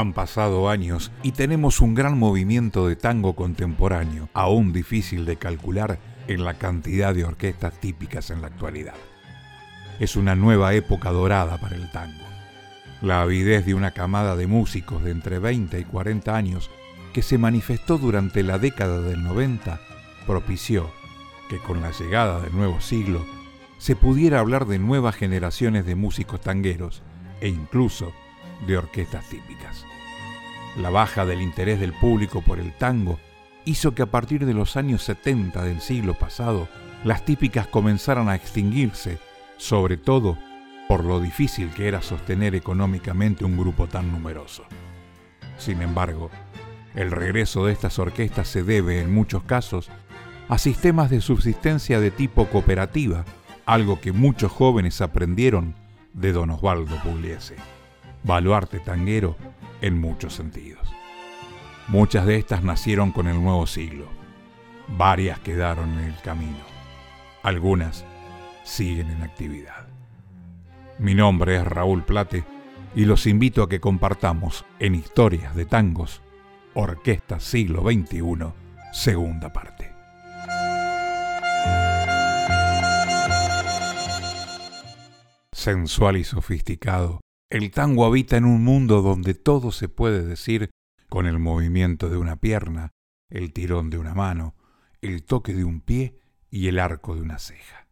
Han pasado años y tenemos un gran movimiento de tango contemporáneo, aún difícil de calcular en la cantidad de orquestas típicas en la actualidad. Es una nueva época dorada para el tango. La avidez de una camada de músicos de entre 20 y 40 años que se manifestó durante la década del 90 propició que con la llegada del nuevo siglo se pudiera hablar de nuevas generaciones de músicos tangueros e incluso de orquestas típicas. La baja del interés del público por el tango hizo que a partir de los años 70 del siglo pasado las típicas comenzaran a extinguirse, sobre todo por lo difícil que era sostener económicamente un grupo tan numeroso. Sin embargo, el regreso de estas orquestas se debe en muchos casos a sistemas de subsistencia de tipo cooperativa, algo que muchos jóvenes aprendieron de don Osvaldo Pugliese baluarte tanguero en muchos sentidos. Muchas de estas nacieron con el nuevo siglo, varias quedaron en el camino, algunas siguen en actividad. Mi nombre es Raúl Plate y los invito a que compartamos en Historias de Tangos, Orquesta Siglo XXI, segunda parte. Sensual y sofisticado, el tango habita en un mundo donde todo se puede decir con el movimiento de una pierna, el tirón de una mano, el toque de un pie y el arco de una ceja.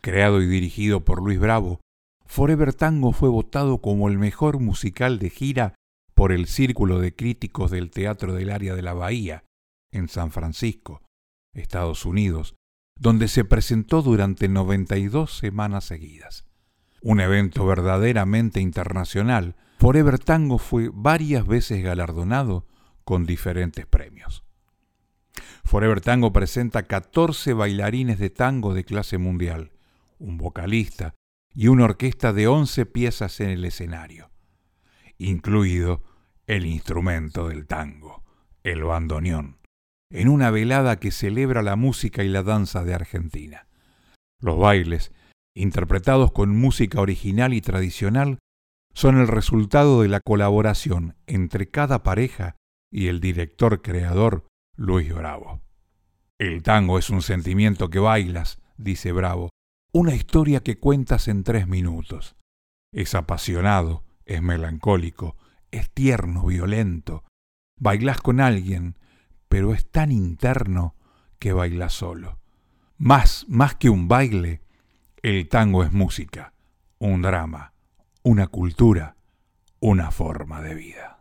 Creado y dirigido por Luis Bravo, Forever Tango fue votado como el mejor musical de gira por el Círculo de Críticos del Teatro del Área de la Bahía, en San Francisco, Estados Unidos, donde se presentó durante 92 semanas seguidas un evento verdaderamente internacional, Forever Tango fue varias veces galardonado con diferentes premios. Forever Tango presenta 14 bailarines de tango de clase mundial, un vocalista y una orquesta de 11 piezas en el escenario, incluido el instrumento del tango, el bandoneón, en una velada que celebra la música y la danza de Argentina. Los bailes interpretados con música original y tradicional, son el resultado de la colaboración entre cada pareja y el director creador Luis Bravo. El tango es un sentimiento que bailas, dice Bravo, una historia que cuentas en tres minutos. Es apasionado, es melancólico, es tierno, violento. Bailas con alguien, pero es tan interno que bailas solo. Más, más que un baile, el tango es música, un drama, una cultura, una forma de vida.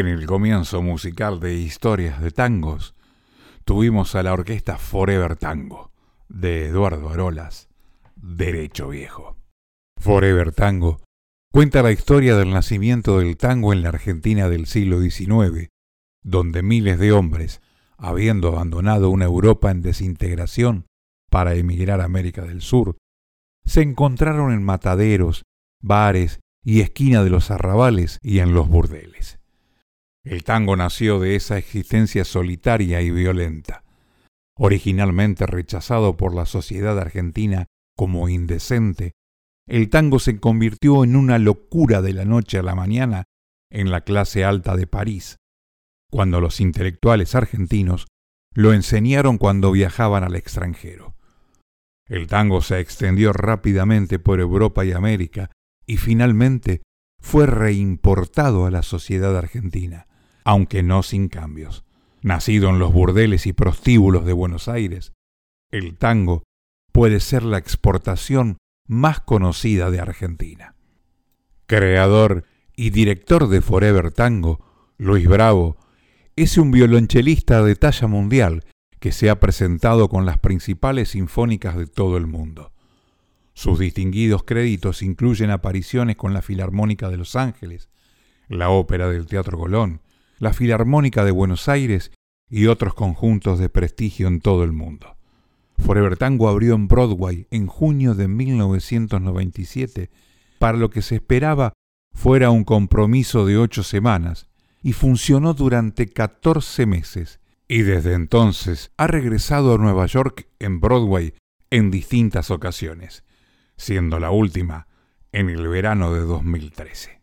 En el comienzo musical de Historias de Tangos, tuvimos a la orquesta Forever Tango, de Eduardo Arolas, Derecho Viejo. Forever Tango cuenta la historia del nacimiento del tango en la Argentina del siglo XIX, donde miles de hombres, habiendo abandonado una Europa en desintegración para emigrar a América del Sur, se encontraron en mataderos, bares y esquina de los arrabales y en los burdeles. El tango nació de esa existencia solitaria y violenta. Originalmente rechazado por la sociedad argentina como indecente, el tango se convirtió en una locura de la noche a la mañana en la clase alta de París, cuando los intelectuales argentinos lo enseñaron cuando viajaban al extranjero. El tango se extendió rápidamente por Europa y América y finalmente fue reimportado a la sociedad argentina, aunque no sin cambios. Nacido en los burdeles y prostíbulos de Buenos Aires, el tango puede ser la exportación más conocida de Argentina. Creador y director de Forever Tango, Luis Bravo es un violonchelista de talla mundial que se ha presentado con las principales sinfónicas de todo el mundo. Sus distinguidos créditos incluyen apariciones con la Filarmónica de Los Ángeles, la Ópera del Teatro Colón, la Filarmónica de Buenos Aires y otros conjuntos de prestigio en todo el mundo. Forever Tango abrió en Broadway en junio de 1997 para lo que se esperaba fuera un compromiso de ocho semanas y funcionó durante 14 meses y desde entonces ha regresado a Nueva York en Broadway en distintas ocasiones, siendo la última en el verano de 2013.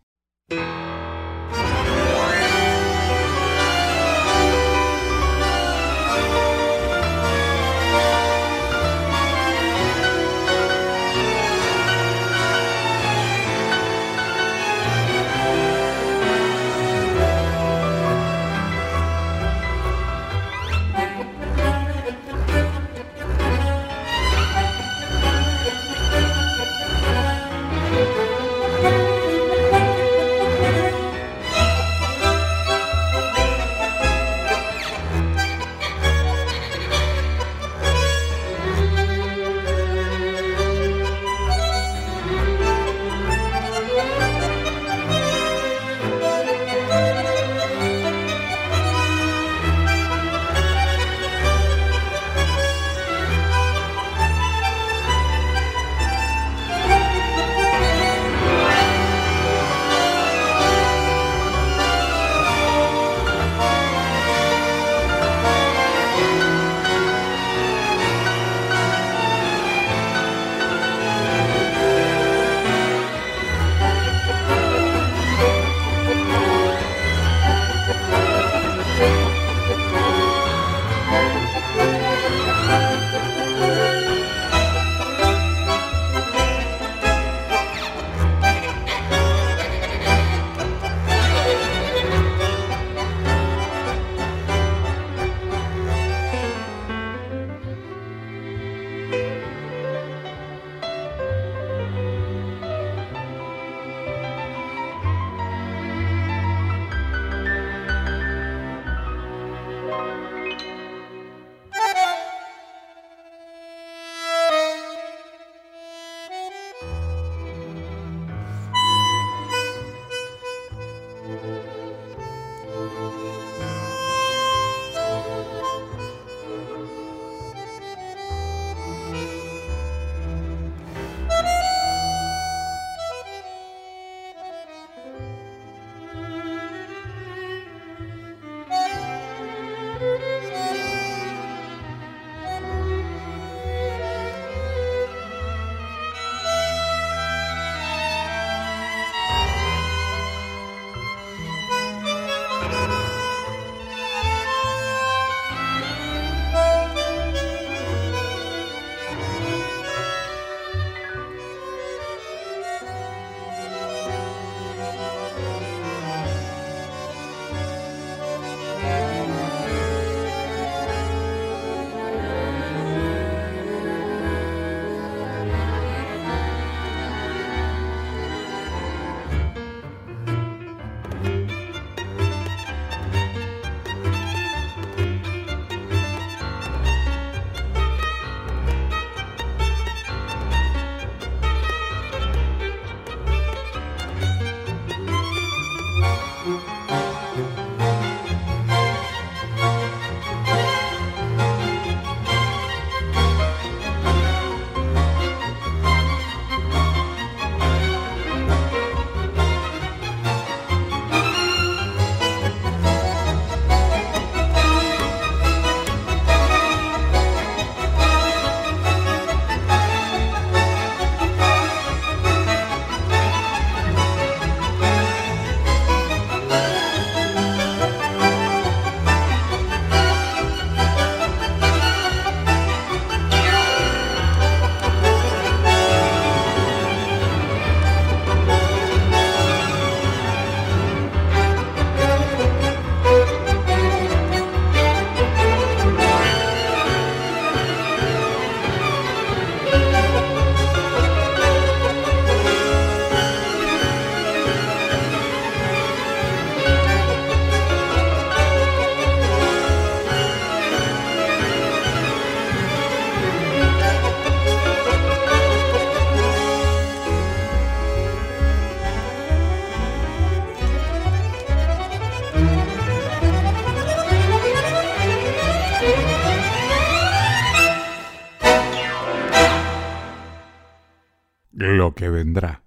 Que vendrá,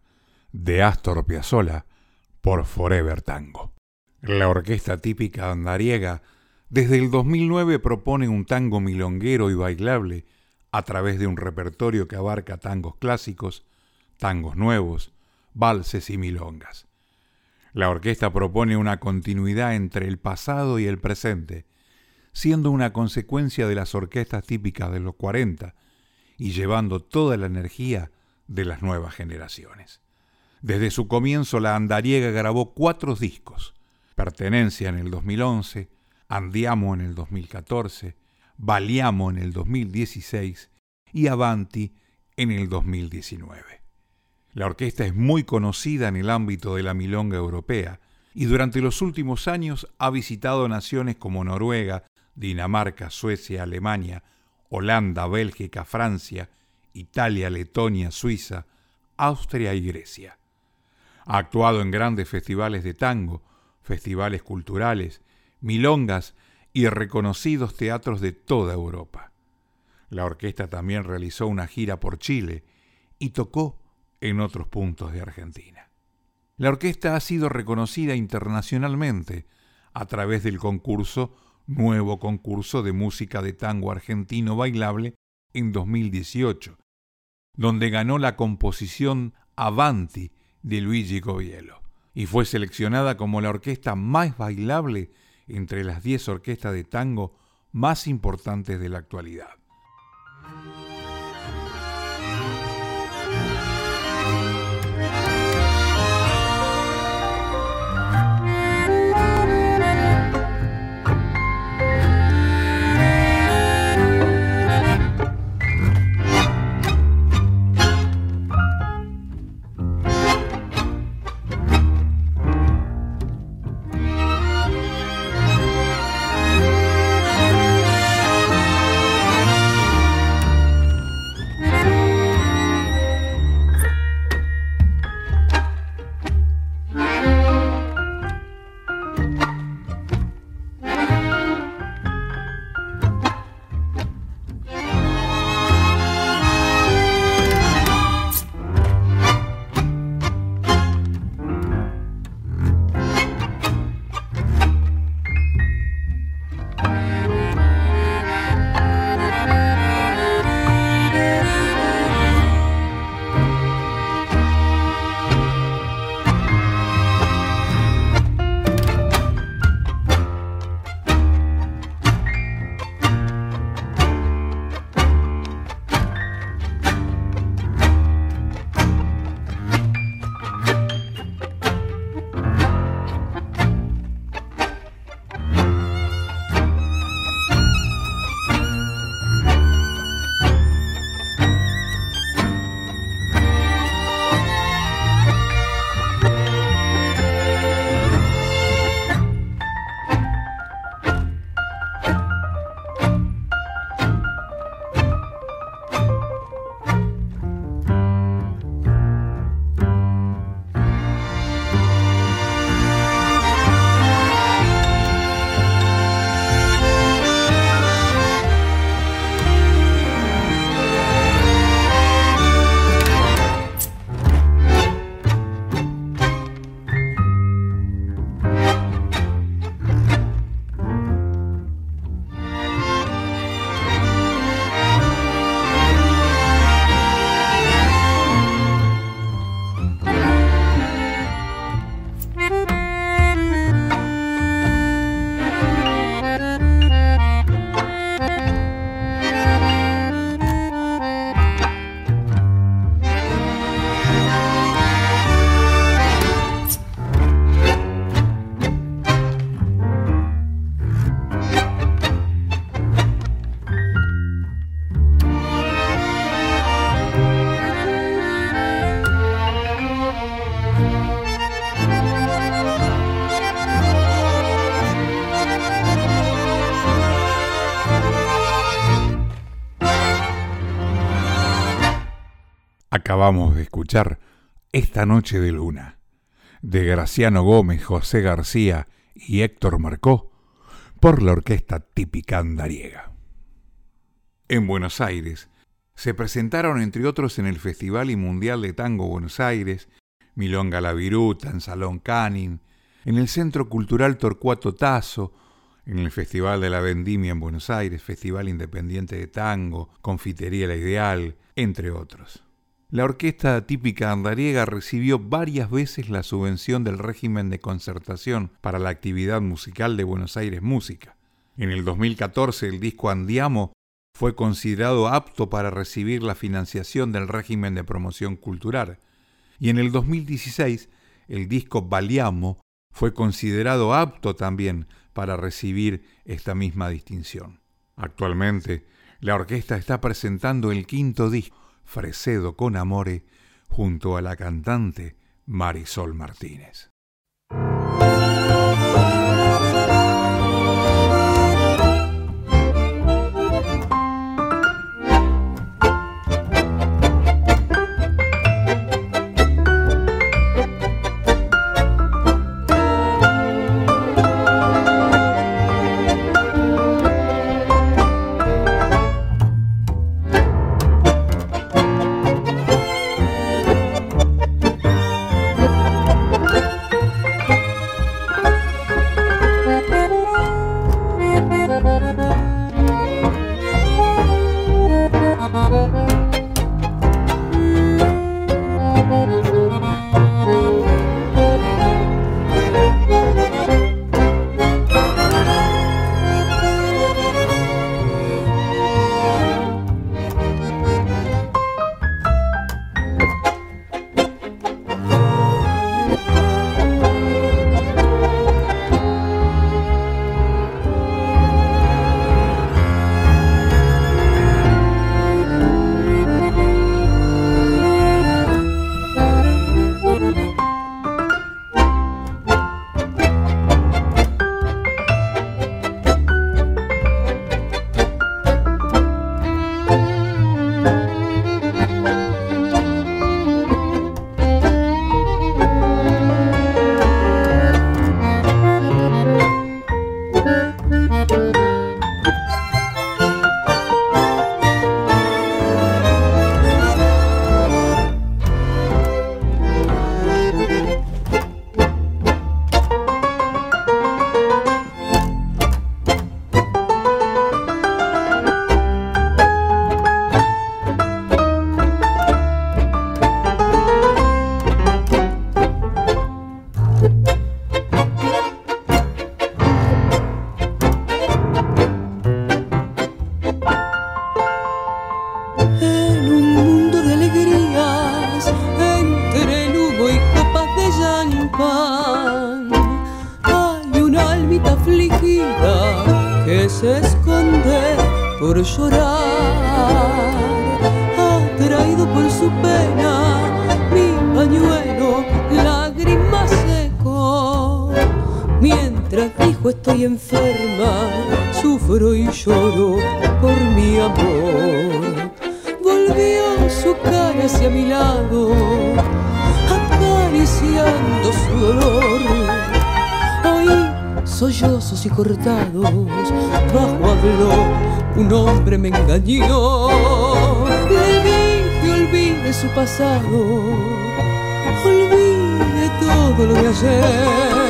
de Astor Piazzolla, por Forever Tango. La orquesta típica andariega desde el 2009 propone un tango milonguero y bailable a través de un repertorio que abarca tangos clásicos, tangos nuevos, valses y milongas. La orquesta propone una continuidad entre el pasado y el presente, siendo una consecuencia de las orquestas típicas de los 40 y llevando toda la energía de las nuevas generaciones. Desde su comienzo la andariega grabó cuatro discos, Pertenencia en el 2011, Andiamo en el 2014, Baliamo en el 2016 y Avanti en el 2019. La orquesta es muy conocida en el ámbito de la milonga europea y durante los últimos años ha visitado naciones como Noruega, Dinamarca, Suecia, Alemania, Holanda, Bélgica, Francia, Italia, Letonia, Suiza, Austria y Grecia. Ha actuado en grandes festivales de tango, festivales culturales, milongas y reconocidos teatros de toda Europa. La orquesta también realizó una gira por Chile y tocó en otros puntos de Argentina. La orquesta ha sido reconocida internacionalmente a través del concurso Nuevo Concurso de Música de Tango Argentino Bailable en 2018, donde ganó la composición Avanti de Luigi Coviello y fue seleccionada como la orquesta más bailable entre las 10 orquestas de tango más importantes de la actualidad. Acabamos de escuchar Esta Noche de Luna, de Graciano Gómez, José García y Héctor Marcó, por la orquesta típica andariega. En Buenos Aires se presentaron entre otros en el Festival y Mundial de Tango Buenos Aires, Milonga La Viruta en Salón Canin, en el Centro Cultural Torcuato Tazo, en el Festival de la Vendimia en Buenos Aires, Festival Independiente de Tango, Confitería La Ideal, entre otros. La orquesta típica andariega recibió varias veces la subvención del régimen de concertación para la actividad musical de Buenos Aires Música. En el 2014 el disco Andiamo fue considerado apto para recibir la financiación del régimen de promoción cultural. Y en el 2016 el disco Baliamo fue considerado apto también para recibir esta misma distinción. Actualmente, la orquesta está presentando el quinto disco, Fresedo con Amore, junto a la cantante Marisol Martínez. Dijo estoy enferma, sufro y lloro por mi amor. Volvió su cara hacia mi lado, acariciando su dolor. Oí sollozos y cortados, bajo habló, un hombre me engañó. Le dije olvide su pasado, olvide todo lo de ayer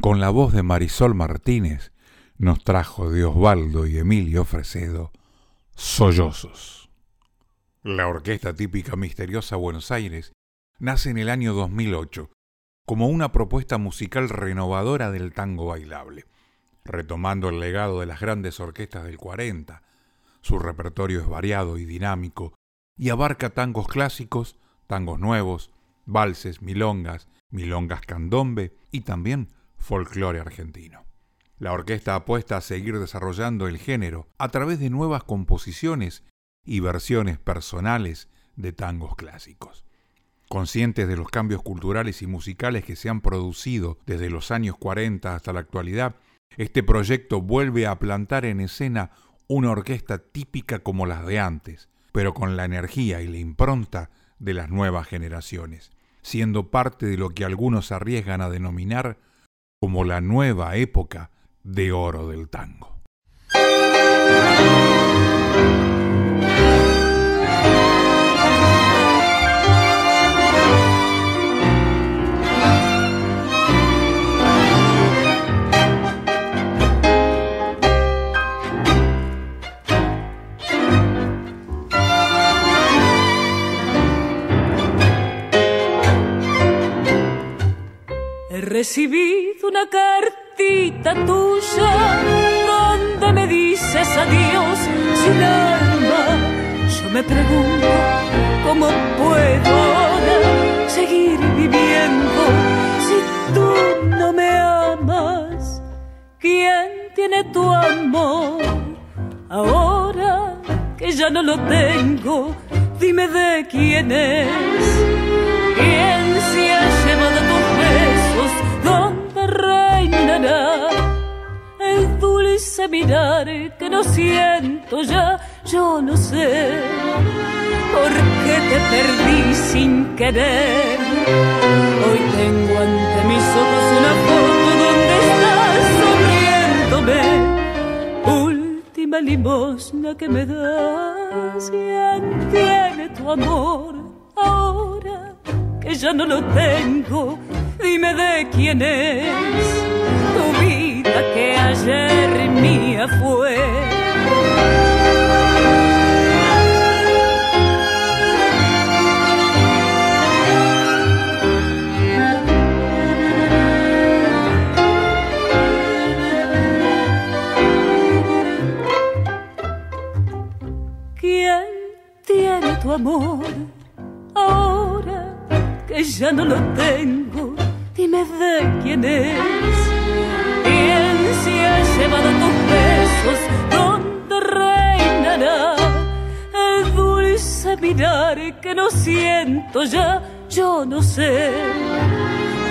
con la voz de Marisol Martínez, nos trajo de Osvaldo y Emilio Fresedo, Sollozos. La orquesta típica misteriosa Buenos Aires nace en el año 2008 como una propuesta musical renovadora del tango bailable, retomando el legado de las grandes orquestas del 40. Su repertorio es variado y dinámico y abarca tangos clásicos, tangos nuevos, valses, milongas, milongas candombe y también folclore argentino. La orquesta apuesta a seguir desarrollando el género a través de nuevas composiciones y versiones personales de tangos clásicos. Conscientes de los cambios culturales y musicales que se han producido desde los años 40 hasta la actualidad, este proyecto vuelve a plantar en escena una orquesta típica como las de antes, pero con la energía y la impronta de las nuevas generaciones, siendo parte de lo que algunos arriesgan a denominar como la nueva época de oro del tango. Recibido una cartita tuya donde me dices adiós sin alma. Yo me pregunto cómo puedo ahora seguir viviendo si tú no me amas. ¿Quién tiene tu amor? Ahora que ya no lo tengo, dime de quién es. ¿Quién ¿Dónde reinará el dulce mirar que no siento ya? Yo no sé por qué te perdí sin querer. Hoy tengo ante mis ojos una foto donde estás sonriéndome. Última limosna que me das, ¿quién tiene tu amor ahora? que ya no lo tengo. Dime de quién es no sé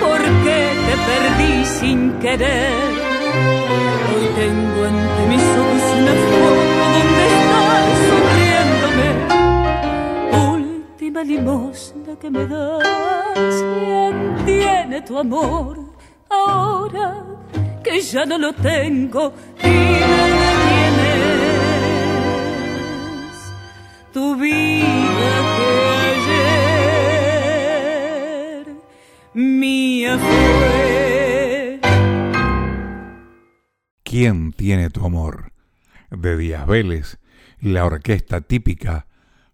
por qué te perdí sin querer. Hoy tengo ante mis ojos una foto donde estás sonriéndome. Última limosna que me das. ¿Quién tiene tu amor ahora que ya no lo tengo? Dime quién es tu vida ¿Quién tiene tu amor? De Díaz Vélez, la orquesta típica,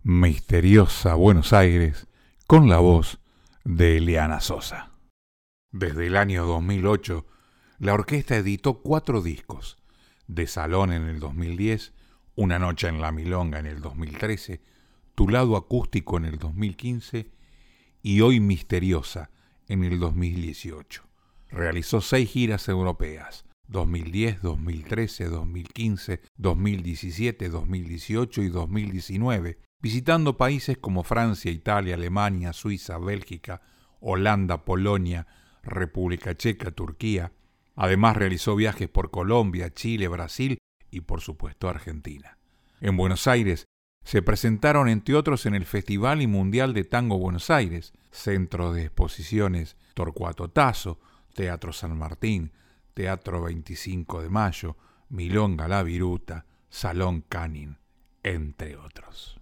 misteriosa Buenos Aires, con la voz de Eliana Sosa. Desde el año 2008, la orquesta editó cuatro discos, De Salón en el 2010, Una Noche en la Milonga en el 2013, Tu Lado Acústico en el 2015 y Hoy Misteriosa en el 2018. Realizó seis giras europeas, 2010, 2013, 2015, 2017, 2018 y 2019, visitando países como Francia, Italia, Alemania, Suiza, Bélgica, Holanda, Polonia, República Checa, Turquía. Además realizó viajes por Colombia, Chile, Brasil y por supuesto Argentina. En Buenos Aires se presentaron entre otros en el Festival y Mundial de Tango Buenos Aires, Centro de Exposiciones Torcuato Tazo, Teatro San Martín, Teatro 25 de Mayo, Milonga La Viruta, Salón Canin, entre otros.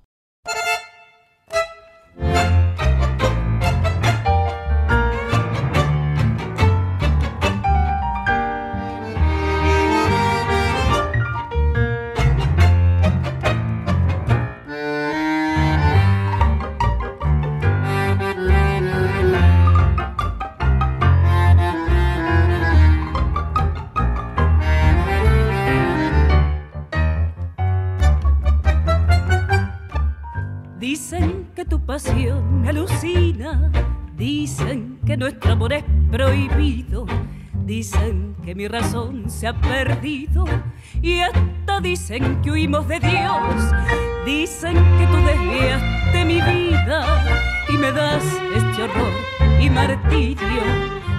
Dicen que tu pasión alucina, dicen que nuestro amor es prohibido, dicen que mi razón se ha perdido. Y hasta dicen que huimos de Dios, dicen que tú desviaste de mi vida y me das este horror y martirio.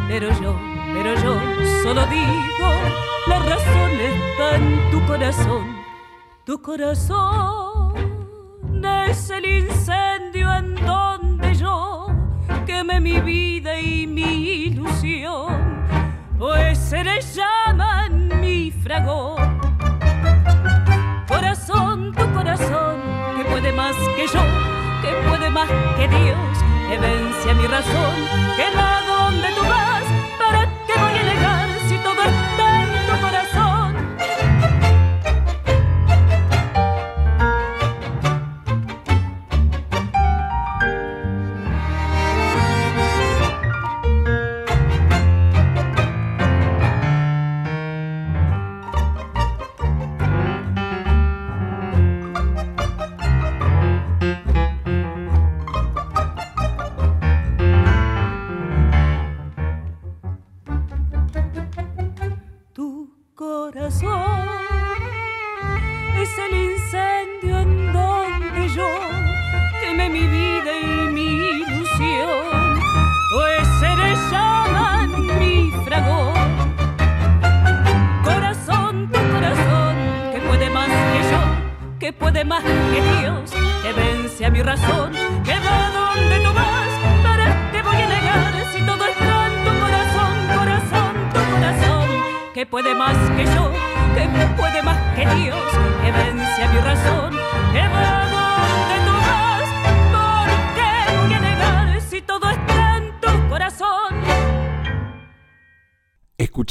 Pero yo, pero yo solo digo, la razón está en tu corazón, tu corazón es el incendio en donde yo queme mi vida y mi ilusión, pues se le llaman mi fragor. Corazón, tu corazón, que puede más que yo, que puede más que Dios, que vence a mi razón, que va donde tú vas,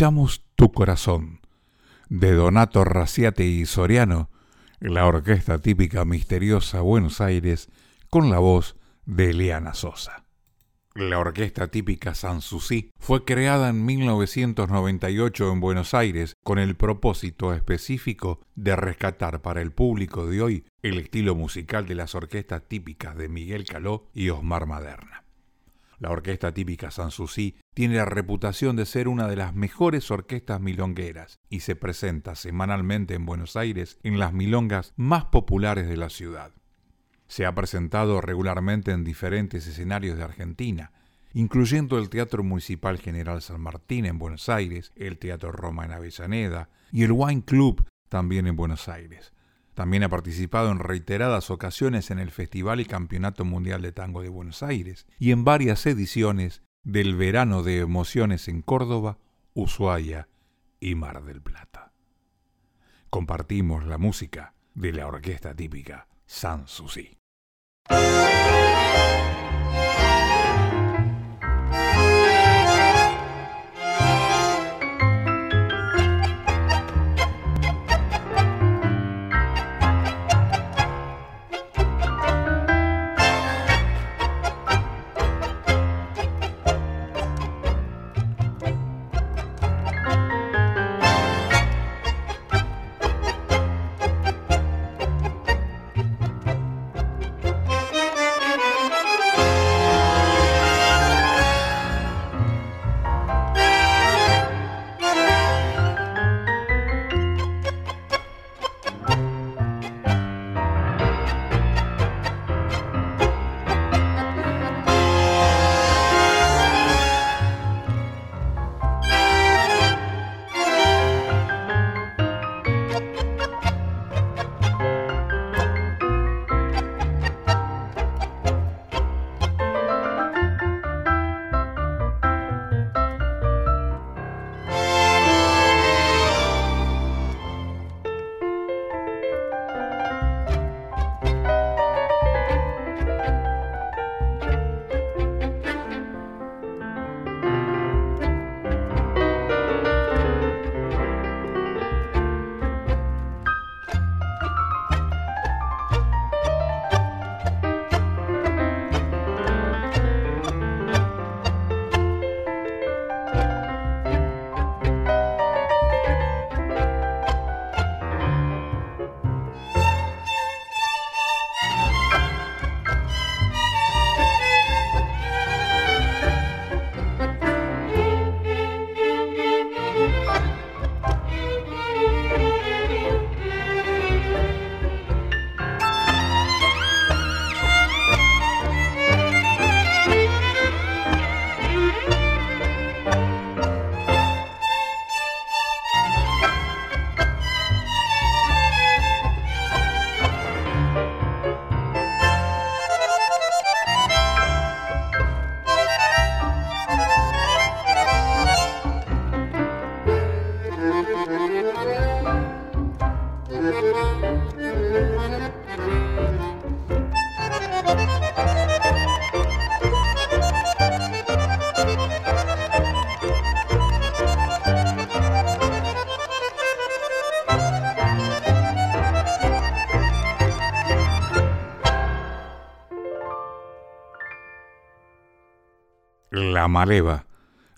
escuchamos Tu Corazón, de Donato Raciate y Soriano, la orquesta típica misteriosa Buenos Aires, con la voz de Eliana Sosa. La orquesta típica Sanssouci fue creada en 1998 en Buenos Aires con el propósito específico de rescatar para el público de hoy el estilo musical de las orquestas típicas de Miguel Caló y Osmar Maderna. La orquesta típica Sanssouci tiene la reputación de ser una de las mejores orquestas milongueras y se presenta semanalmente en Buenos Aires en las milongas más populares de la ciudad. Se ha presentado regularmente en diferentes escenarios de Argentina, incluyendo el Teatro Municipal General San Martín en Buenos Aires, el Teatro Roma en Avellaneda y el Wine Club también en Buenos Aires. También ha participado en reiteradas ocasiones en el Festival y Campeonato Mundial de Tango de Buenos Aires y en varias ediciones del Verano de Emociones en Córdoba, Ushuaia y Mar del Plata. Compartimos la música de la orquesta típica Sanssouci. La Maleva,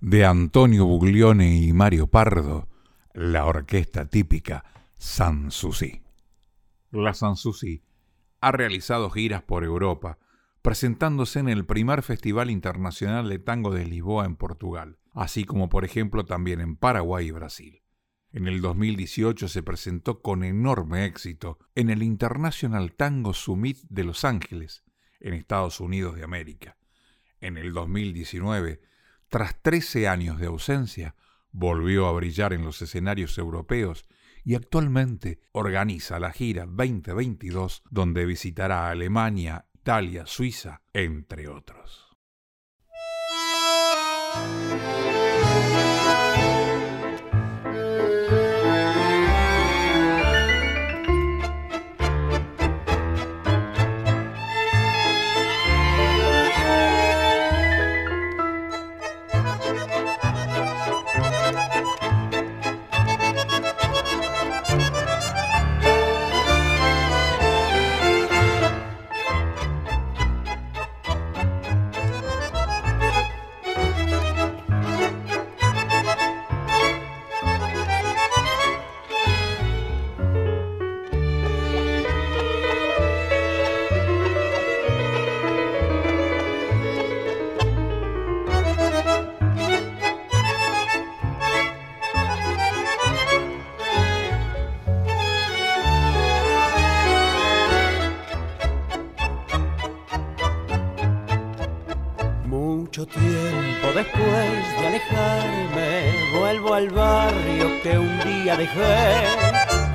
de Antonio Buglione y Mario Pardo, la orquesta típica Sanssouci. La Sanssouci ha realizado giras por Europa, presentándose en el primer Festival Internacional de Tango de Lisboa en Portugal, así como por ejemplo también en Paraguay y Brasil. En el 2018 se presentó con enorme éxito en el International Tango Summit de Los Ángeles, en Estados Unidos de América en el 2019, tras 13 años de ausencia, volvió a brillar en los escenarios europeos y actualmente organiza la gira 2022 donde visitará Alemania, Italia, Suiza, entre otros.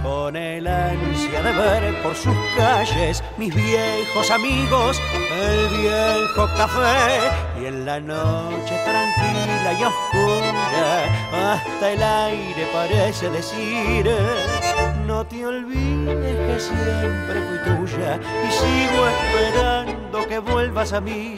Con el ansia de ver por sus calles mis viejos amigos, el viejo café y en la noche tranquila y oscura hasta el aire parece decir no te olvides que siempre fui tuya y sigo esperando que vuelvas a mí.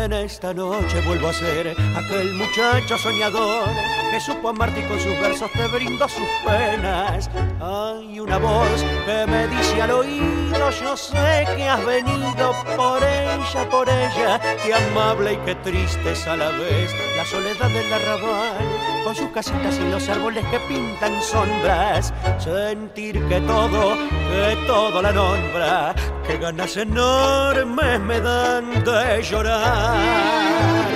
En esta noche vuelvo a ser aquel muchacho soñador que supo amarte y con sus versos te brindó sus penas. Hay una voz que me dice al oído, yo sé que has venido por ella, por ella, qué amable y qué triste es a la vez la soledad del arrabal, con sus casitas y los árboles que pintan sombras, sentir que todo, que todo la nombra, que ganas enormes me dan de llorar. mar.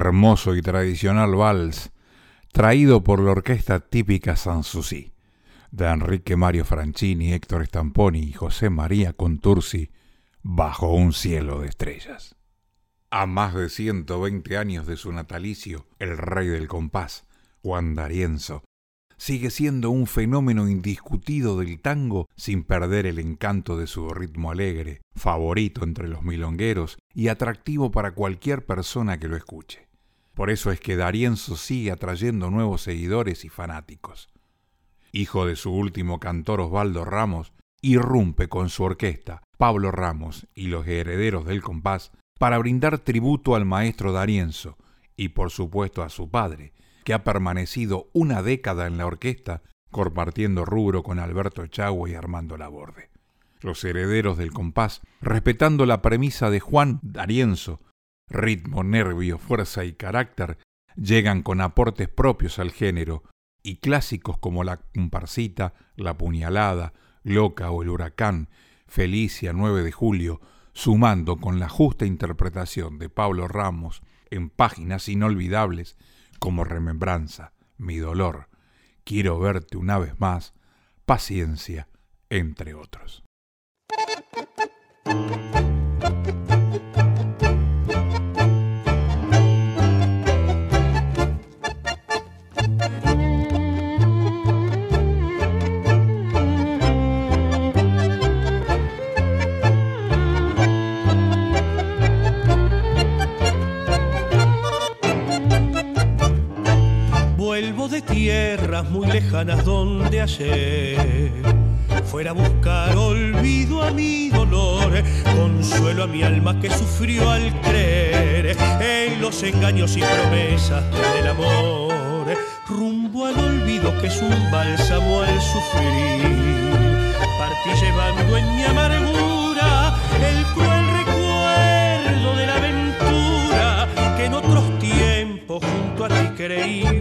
Hermoso y tradicional vals, traído por la orquesta típica Sanssouci, de Enrique Mario Franchini, Héctor Stamponi y José María Contursi, bajo un cielo de estrellas. A más de 120 años de su natalicio, el rey del compás, Juan D'Arienzo, sigue siendo un fenómeno indiscutido del tango sin perder el encanto de su ritmo alegre, favorito entre los milongueros y atractivo para cualquier persona que lo escuche. Por eso es que Darienzo sigue atrayendo nuevos seguidores y fanáticos. Hijo de su último cantor Osvaldo Ramos, irrumpe con su orquesta, Pablo Ramos y los herederos del compás, para brindar tributo al maestro Darienzo y por supuesto a su padre, que ha permanecido una década en la orquesta, compartiendo rubro con Alberto Echagüe y Armando Laborde. Los herederos del compás, respetando la premisa de Juan D'Arienzo, ritmo, nervio, fuerza y carácter, llegan con aportes propios al género, y clásicos como la comparsita, la puñalada, Loca o El Huracán, Felicia 9 de julio, sumando con la justa interpretación de Pablo Ramos en páginas inolvidables como Remembranza, Mi dolor, Quiero verte una vez más, Paciencia, entre otros. Ayer. Fuera a buscar olvido a mi dolor, consuelo a mi alma que sufrió al creer en los engaños y promesas del amor, rumbo al olvido que es un bálsamo al sufrir. Partí llevando en mi amargura el cruel recuerdo de la aventura que en otros tiempos junto a ti creí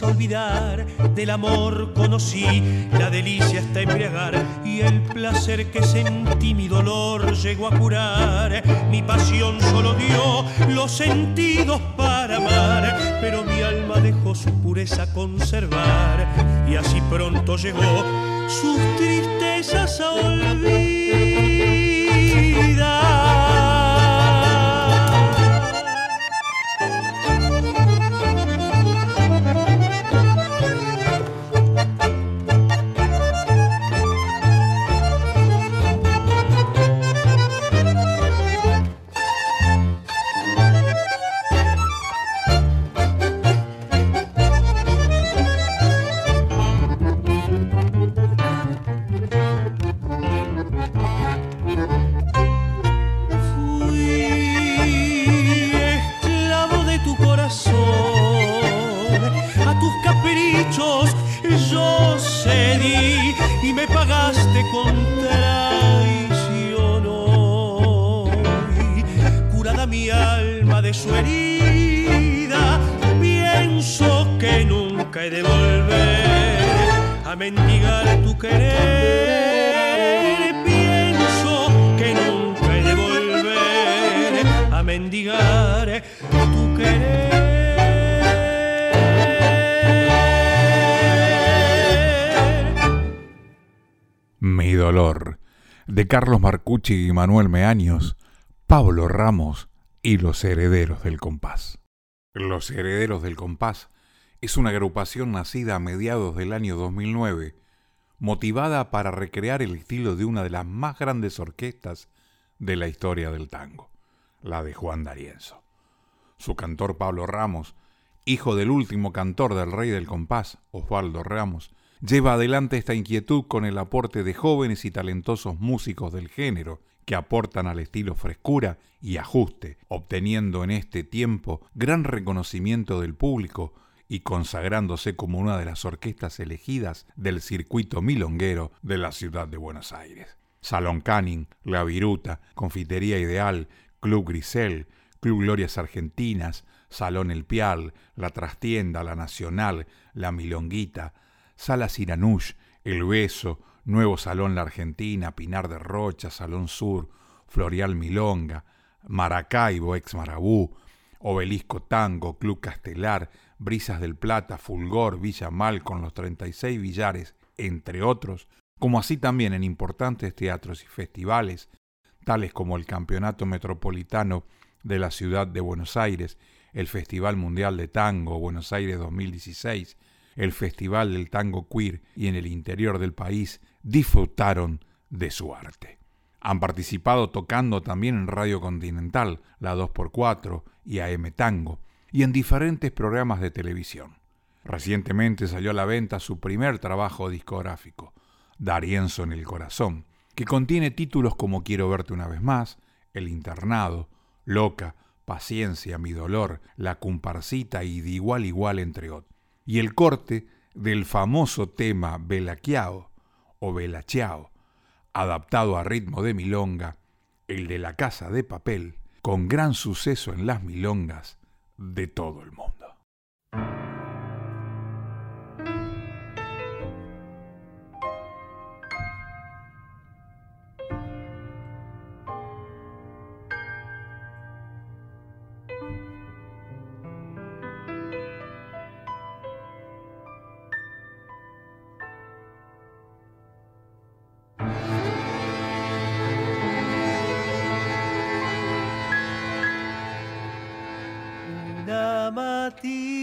a olvidar, del amor conocí, la delicia hasta embriagar, y el placer que sentí mi dolor llegó a curar. Mi pasión solo dio los sentidos para amar, pero mi alma dejó su pureza conservar, y así pronto llegó sus tristezas a olvidar. Carlos Marcucci y Manuel Meaños, Pablo Ramos y los herederos del compás. Los herederos del compás es una agrupación nacida a mediados del año 2009, motivada para recrear el estilo de una de las más grandes orquestas de la historia del tango, la de Juan D'Arienzo. Su cantor Pablo Ramos, hijo del último cantor del rey del compás, Osvaldo Ramos, lleva adelante esta inquietud con el aporte de jóvenes y talentosos músicos del género que aportan al estilo frescura y ajuste, obteniendo en este tiempo gran reconocimiento del público y consagrándose como una de las orquestas elegidas del circuito milonguero de la ciudad de Buenos Aires. Salón Canning, La Viruta, Confitería Ideal, Club Grisel, Club Glorias Argentinas, Salón El Pial, La Trastienda, La Nacional, La Milonguita, Sala Siranush, El Beso, Nuevo Salón La Argentina, Pinar de Rocha, Salón Sur, Florial Milonga, Maracaibo, Ex Marabú, Obelisco Tango, Club Castelar, Brisas del Plata, Fulgor, Villa Mal con los 36 billares, entre otros, como así también en importantes teatros y festivales, tales como el Campeonato Metropolitano de la Ciudad de Buenos Aires, el Festival Mundial de Tango Buenos Aires 2016, el Festival del Tango Queer y en el interior del país, disfrutaron de su arte. Han participado tocando también en Radio Continental, la 2x4 y AM Tango, y en diferentes programas de televisión. Recientemente salió a la venta su primer trabajo discográfico, Darienzo en el Corazón, que contiene títulos como Quiero verte una vez más, El internado, Loca, Paciencia, Mi dolor, La comparsita y De igual igual entre otros. Y el corte del famoso tema Belaquiao o Belachiao, adaptado a ritmo de milonga, el de la casa de papel, con gran suceso en las milongas de todo el mundo. ti.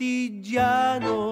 castellano.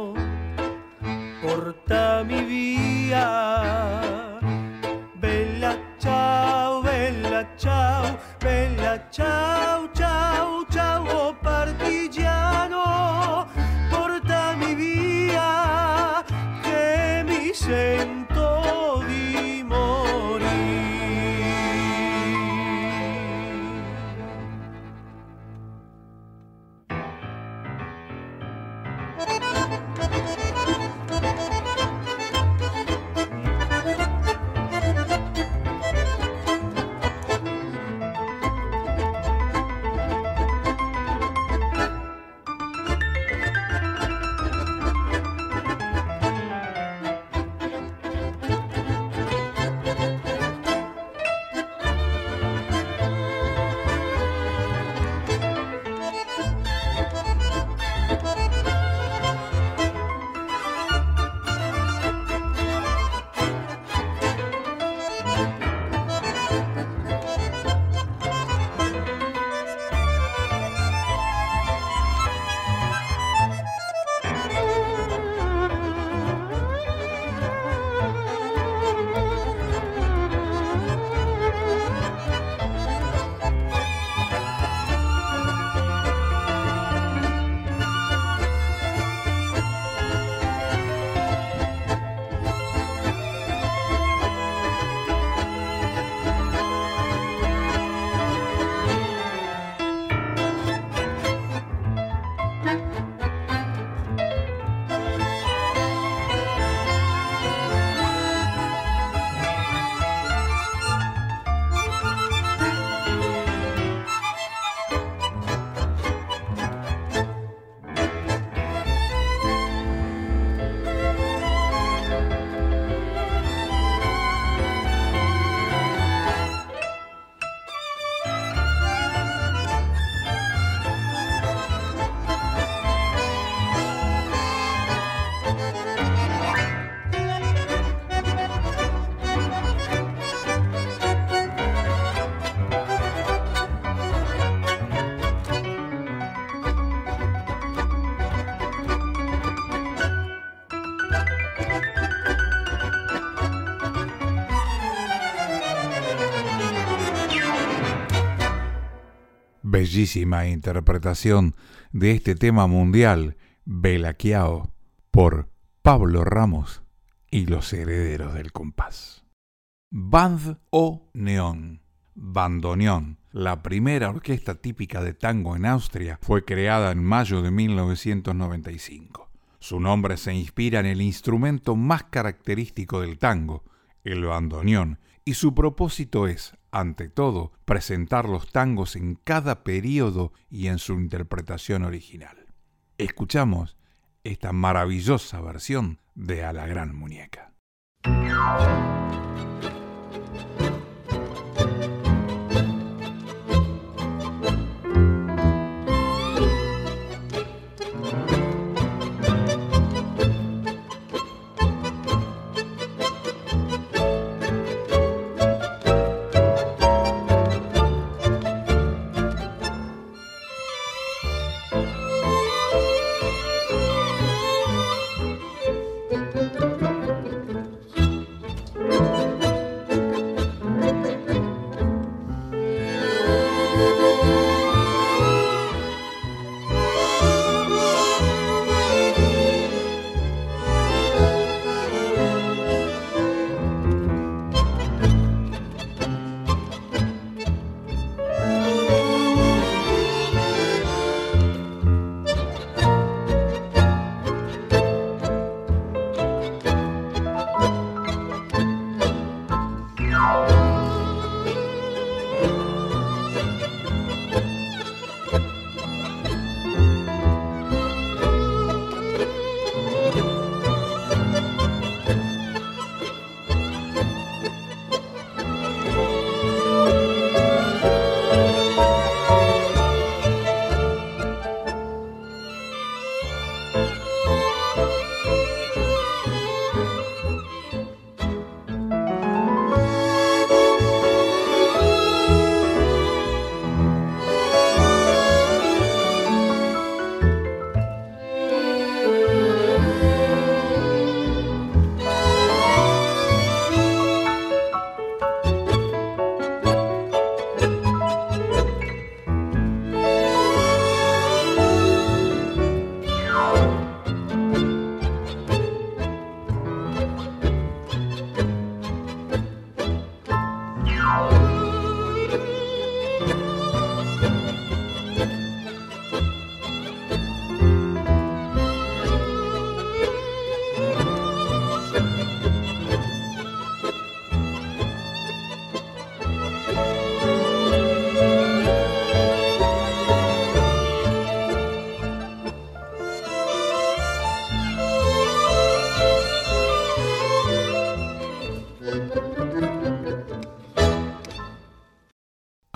Bellísima interpretación de este tema mundial, Belaquiao, por Pablo Ramos y los herederos del compás. Band o Neón, bandoneón, la primera orquesta típica de tango en Austria, fue creada en mayo de 1995. Su nombre se inspira en el instrumento más característico del tango, el bandoneón, y su propósito es, ante todo, presentar los tangos en cada periodo y en su interpretación original. Escuchamos esta maravillosa versión de A la Gran Muñeca.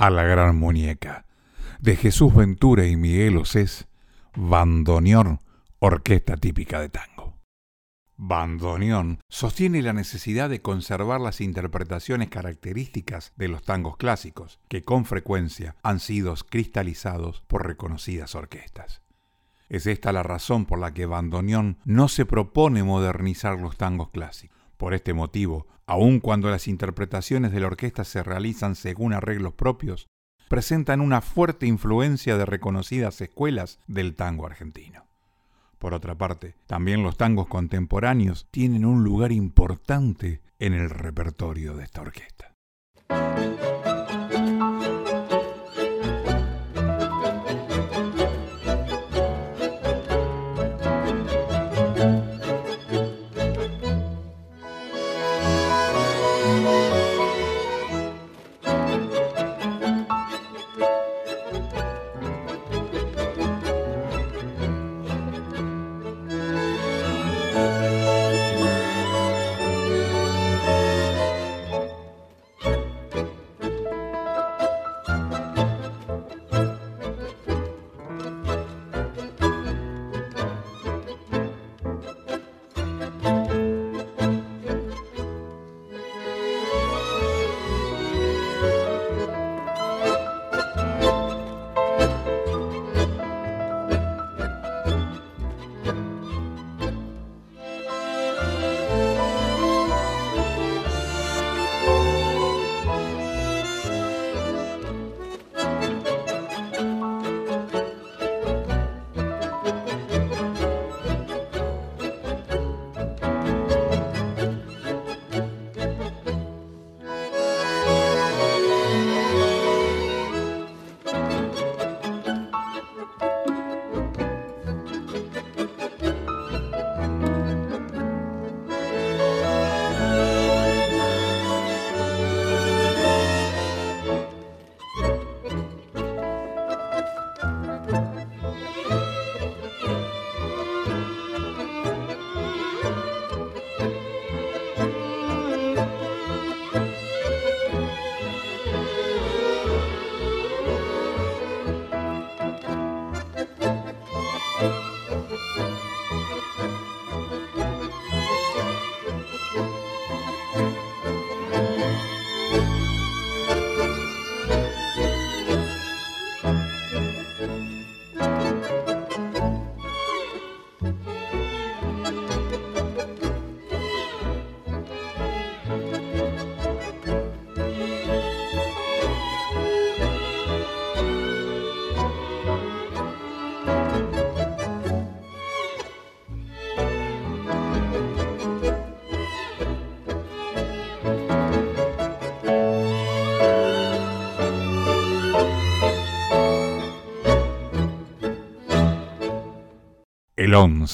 A la gran muñeca, de Jesús Ventura y Miguel Osés, bandoneón, orquesta típica de tango. Bandoneón sostiene la necesidad de conservar las interpretaciones características de los tangos clásicos, que con frecuencia han sido cristalizados por reconocidas orquestas. Es esta la razón por la que Bandoneón no se propone modernizar los tangos clásicos. Por este motivo, aun cuando las interpretaciones de la orquesta se realizan según arreglos propios, presentan una fuerte influencia de reconocidas escuelas del tango argentino. Por otra parte, también los tangos contemporáneos tienen un lugar importante en el repertorio de esta orquesta.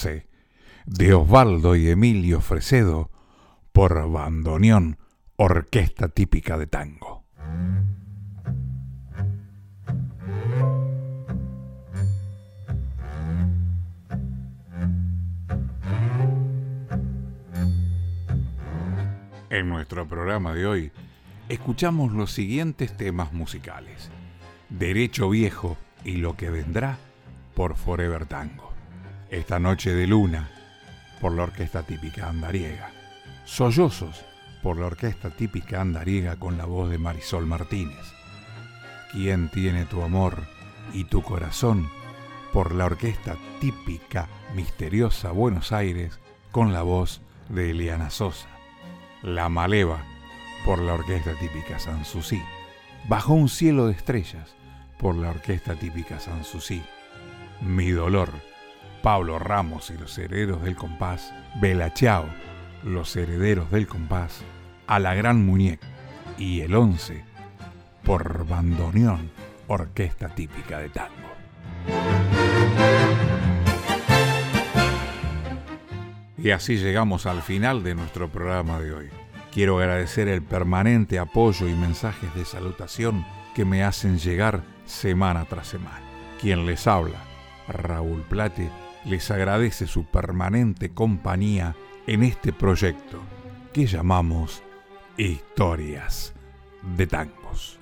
El 11 de Osvaldo y Emilio Fresedo por Bandoneón, orquesta típica de tango. En nuestro programa de hoy escuchamos los siguientes temas musicales. Derecho Viejo y lo que vendrá por Forever Tango. Esta noche de luna, por la orquesta típica andariega. Sollozos, por la orquesta típica andariega con la voz de Marisol Martínez. ¿Quién tiene tu amor y tu corazón? por la orquesta típica misteriosa Buenos Aires con la voz de Eliana Sosa. La Maleva por la orquesta típica Sanssouci. Bajo un cielo de estrellas por la orquesta típica Sanssouci. Mi dolor, Pablo Ramos y los herederos del compás. Bela Chao, los herederos del compás. A la gran muñeca y el once por bandoneón, orquesta típica de tango. Y así llegamos al final de nuestro programa de hoy. Quiero agradecer el permanente apoyo y mensajes de salutación que me hacen llegar semana tras semana. Quien les habla, Raúl Plate, les agradece su permanente compañía en este proyecto que llamamos Historias de Tangos.